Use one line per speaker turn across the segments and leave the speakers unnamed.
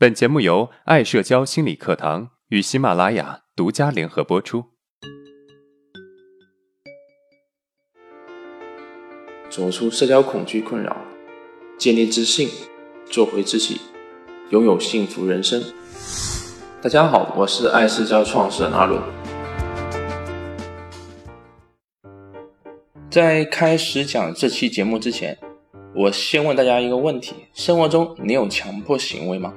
本节目由爱社交心理课堂与喜马拉雅独家联合播出。
走出社交恐惧困扰，建立自信，做回自己，拥有幸福人生。大家好，我是爱社交创始人阿伦。在开始讲这期节目之前，我先问大家一个问题：生活中你有强迫行为吗？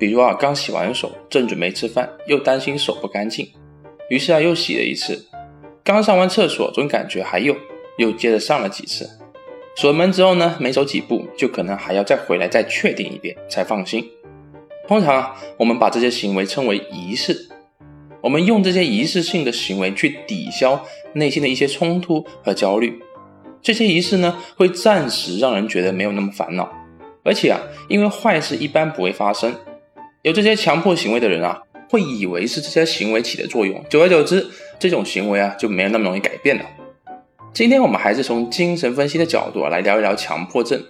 比如啊，刚洗完手，正准备吃饭，又担心手不干净，于是啊又洗了一次。刚上完厕所，总感觉还有，又接着上了几次。锁门之后呢，没走几步，就可能还要再回来再确定一遍才放心。通常啊，我们把这些行为称为仪式，我们用这些仪式性的行为去抵消内心的一些冲突和焦虑。这些仪式呢，会暂时让人觉得没有那么烦恼，而且啊，因为坏事一般不会发生。有这些强迫行为的人啊，会以为是这些行为起的作用，久而久之，这种行为啊就没有那么容易改变了。今天我们还是从精神分析的角度来聊一聊强迫症。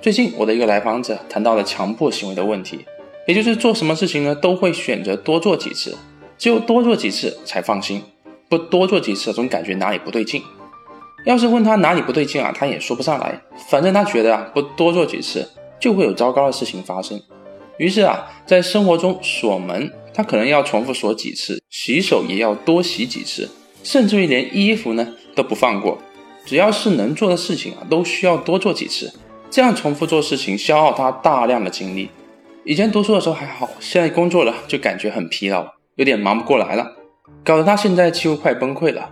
最近我的一个来访者谈到了强迫行为的问题，也就是做什么事情呢都会选择多做几次，只有多做几次才放心，不多做几次总感觉哪里不对劲。要是问他哪里不对劲啊，他也说不上来，反正他觉得啊不多做几次就会有糟糕的事情发生。于是啊，在生活中锁门，他可能要重复锁几次；洗手也要多洗几次，甚至于连衣服呢都不放过。只要是能做的事情啊，都需要多做几次。这样重复做事情，消耗他大量的精力。以前读书的时候还好，现在工作了就感觉很疲劳，有点忙不过来了，搞得他现在几乎快崩溃了。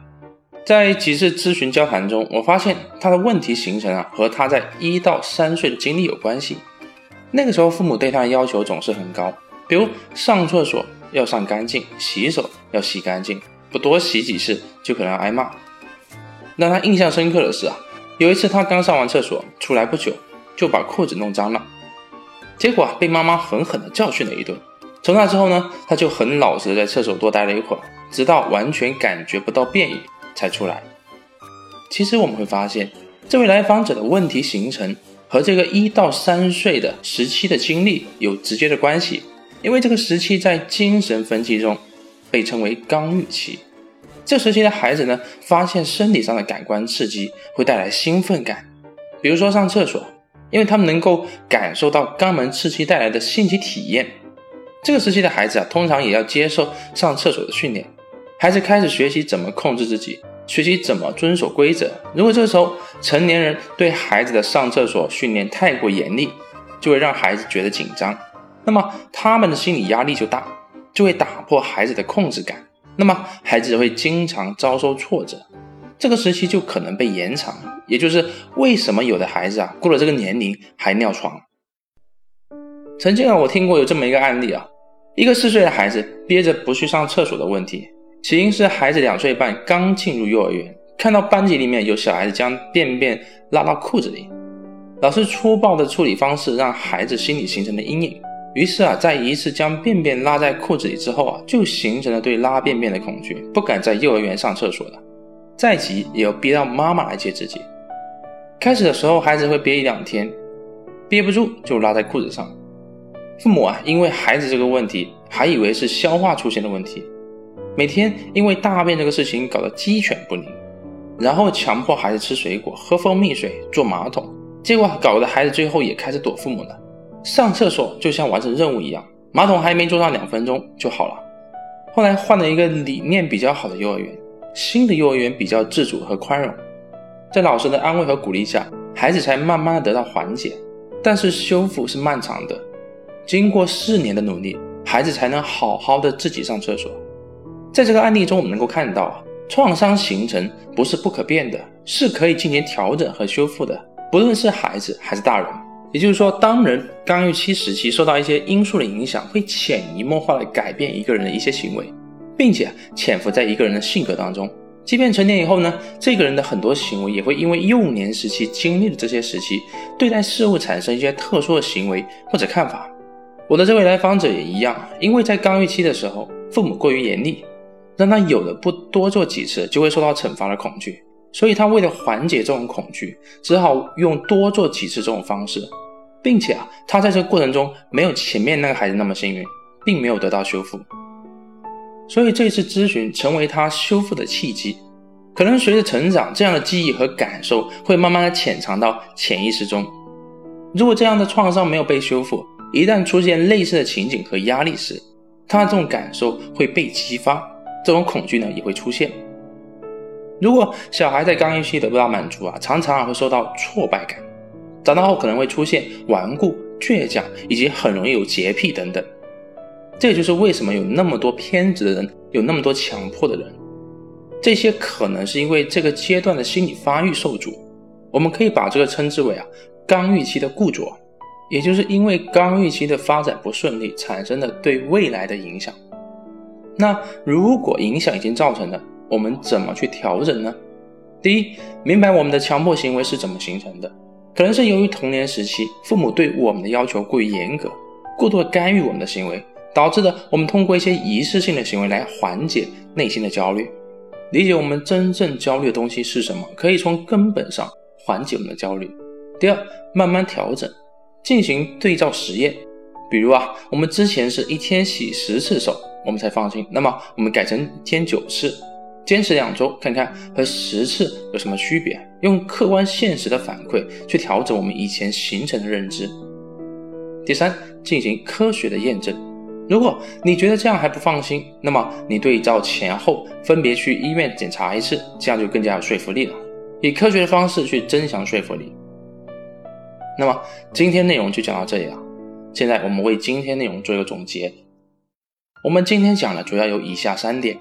在几次咨询交谈中，我发现他的问题形成啊，和他在一到三岁的经历有关系。那个时候，父母对他的要求总是很高，比如上厕所要上干净，洗手要洗干净，不多洗几次就可能挨骂。让他印象深刻的是啊，有一次他刚上完厕所出来不久，就把裤子弄脏了，结果被妈妈狠狠地教训了一顿。从那之后呢，他就很老实的在厕所多待了一会儿，直到完全感觉不到便意才出来。其实我们会发现，这位来访者的问题形成。和这个一到三岁的时期的经历有直接的关系，因为这个时期在精神分析中被称为刚预期。这时期的孩子呢，发现身体上的感官刺激会带来兴奋感，比如说上厕所，因为他们能够感受到肛门刺激带来的新奇体验。这个时期的孩子啊，通常也要接受上厕所的训练，孩子开始学习怎么控制自己。学习怎么遵守规则。如果这时候成年人对孩子的上厕所训练太过严厉，就会让孩子觉得紧张，那么他们的心理压力就大，就会打破孩子的控制感。那么孩子会经常遭受挫折，这个时期就可能被延长。也就是为什么有的孩子啊过了这个年龄还尿床。曾经啊我听过有这么一个案例啊，一个四岁的孩子憋着不去上厕所的问题。起因是孩子两岁半刚进入幼儿园，看到班级里面有小孩子将便便拉到裤子里，老师粗暴的处理方式让孩子心里形成了阴影。于是啊，在一次将便便拉在裤子里之后啊，就形成了对拉便便的恐惧，不敢在幼儿园上厕所了。再急也要憋到妈妈来接自己。开始的时候，孩子会憋一两天，憋不住就拉在裤子上。父母啊，因为孩子这个问题，还以为是消化出现的问题。每天因为大便这个事情搞得鸡犬不宁，然后强迫孩子吃水果、喝蜂蜜水、坐马桶，结果搞得孩子最后也开始躲父母了。上厕所就像完成任务一样，马桶还没坐上两分钟就好了。后来换了一个理念比较好的幼儿园，新的幼儿园比较自主和宽容，在老师的安慰和鼓励下，孩子才慢慢的得到缓解。但是修复是漫长的，经过四年的努力，孩子才能好好的自己上厕所。在这个案例中，我们能够看到啊，创伤形成不是不可变的，是可以进行调整和修复的。不论是孩子还是大人，也就是说，当人刚预期时期受到一些因素的影响，会潜移默化的改变一个人的一些行为，并且潜伏在一个人的性格当中。即便成年以后呢，这个人的很多行为也会因为幼年时期经历的这些时期，对待事物产生一些特殊的行为或者看法。我的这位来访者也一样，因为在刚预期的时候，父母过于严厉。让他有了不多做几次就会受到惩罚的恐惧，所以他为了缓解这种恐惧，只好用多做几次这种方式。并且啊，他在这个过程中没有前面那个孩子那么幸运，并没有得到修复。所以这次咨询成为他修复的契机。可能随着成长，这样的记忆和感受会慢慢的潜藏到潜意识中。如果这样的创伤没有被修复，一旦出现类似的情景和压力时，他的这种感受会被激发，这种恐惧呢也会出现。如果小孩在刚预期得不到满足啊，常常会受到挫败感，长大后可能会出现顽固、倔强，以及很容易有洁癖等等。这也就是为什么有那么多偏执的人，有那么多强迫的人。这些可能是因为这个阶段的心理发育受阻。我们可以把这个称之为啊刚预期的固着，也就是因为刚预期的发展不顺利产生的对未来的影响。那如果影响已经造成了，我们怎么去调整呢？第一，明白我们的强迫行为是怎么形成的，可能是由于童年时期父母对我们的要求过于严格，过度的干预我们的行为，导致的我们通过一些仪式性的行为来缓解内心的焦虑。理解我们真正焦虑的东西是什么，可以从根本上缓解我们的焦虑。第二，慢慢调整，进行对照实验。比如啊，我们之前是一天洗十次手，我们才放心，那么我们改成天九次。坚持两周，看看和十次有什么区别。用客观现实的反馈去调整我们以前形成的认知。第三，进行科学的验证。如果你觉得这样还不放心，那么你对照前后分别去医院检查一次，这样就更加有说服力了。以科学的方式去增强说服力。那么今天内容就讲到这里了。现在我们为今天内容做一个总结。我们今天讲的主要有以下三点。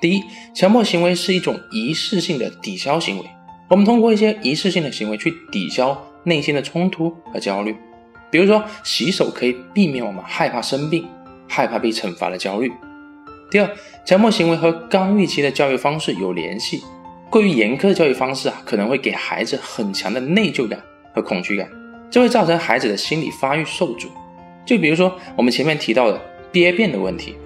第一，强迫行为是一种仪式性的抵消行为。我们通过一些仪式性的行为去抵消内心的冲突和焦虑。比如说，洗手可以避免我们害怕生病、害怕被惩罚的焦虑。第二，强迫行为和刚预期的教育方式有联系。过于严苛的教育方式啊，可能会给孩子很强的内疚感和恐惧感，这会造成孩子的心理发育受阻。就比如说我们前面提到的憋便的问题，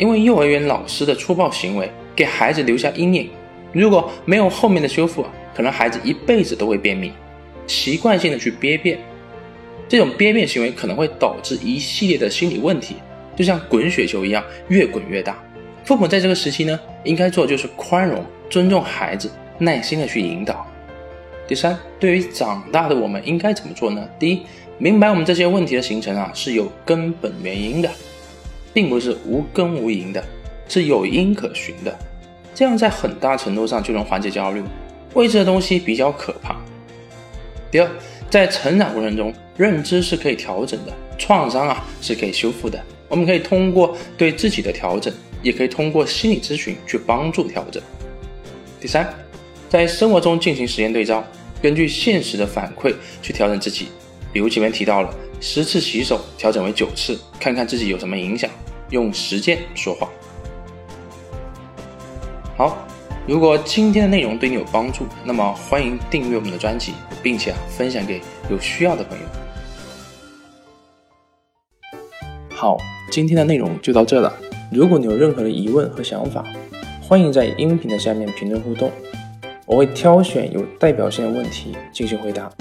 因为幼儿园老师的粗暴行为。给孩子留下阴影，如果没有后面的修复，可能孩子一辈子都会便秘，习惯性的去憋便，这种憋便行为可能会导致一系列的心理问题，就像滚雪球一样，越滚越大。父母在这个时期呢，应该做就是宽容、尊重孩子，耐心的去引导。第三，对于长大的我们应该怎么做呢？第一，明白我们这些问题的形成啊是有根本原因的，并不是无根无因的，是有因可循的。这样在很大程度上就能缓解焦虑。未知的东西比较可怕。第二，在成长过程中，认知是可以调整的，创伤啊是可以修复的。我们可以通过对自己的调整，也可以通过心理咨询去帮助调整。第三，在生活中进行实验对照，根据现实的反馈去调整自己。比如前面提到了十次洗手调整为九次，看看自己有什么影响，用实践说话。好，如果今天的内容对你有帮助，那么欢迎订阅我们的专辑，并且啊分享给有需要的朋友。好，今天的内容就到这了。如果你有任何的疑问和想法，欢迎在音频的下面评论互动，我会挑选有代表性的问题进行回答。